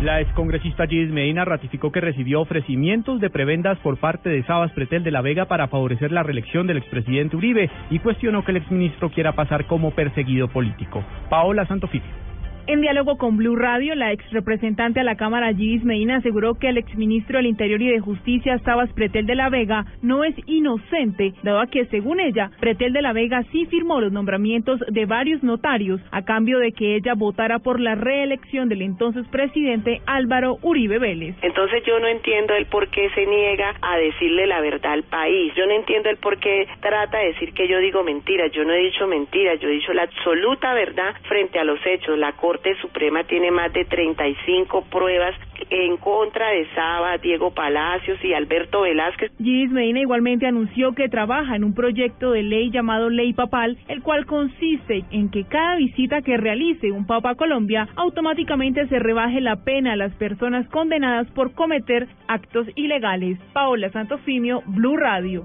La excongresista Gis Medina ratificó que recibió ofrecimientos de prebendas por parte de Sabas Pretel de la Vega para favorecer la reelección del expresidente Uribe y cuestionó que el exministro quiera pasar como perseguido político. Paola Santofilio. En diálogo con Blue Radio, la ex representante a la Cámara, Gis Medina, aseguró que el exministro del Interior y de Justicia, Sabas Pretel de la Vega, no es inocente, dado a que, según ella, Pretel de la Vega sí firmó los nombramientos de varios notarios a cambio de que ella votara por la reelección del entonces presidente Álvaro Uribe Vélez. Entonces yo no entiendo el por qué se niega a decirle la verdad al país. Yo no entiendo el por qué trata de decir que yo digo mentiras. Yo no he dicho mentiras, yo he dicho la absoluta verdad frente a los hechos. La Corte Suprema tiene más de 35 pruebas en contra de Saba, Diego Palacios y Alberto Velázquez. Gis Medina igualmente anunció que trabaja en un proyecto de ley llamado Ley Papal, el cual consiste en que cada visita que realice un papa a Colombia automáticamente se rebaje la pena a las personas condenadas por cometer actos ilegales. Paola Santofimio, Blue Radio.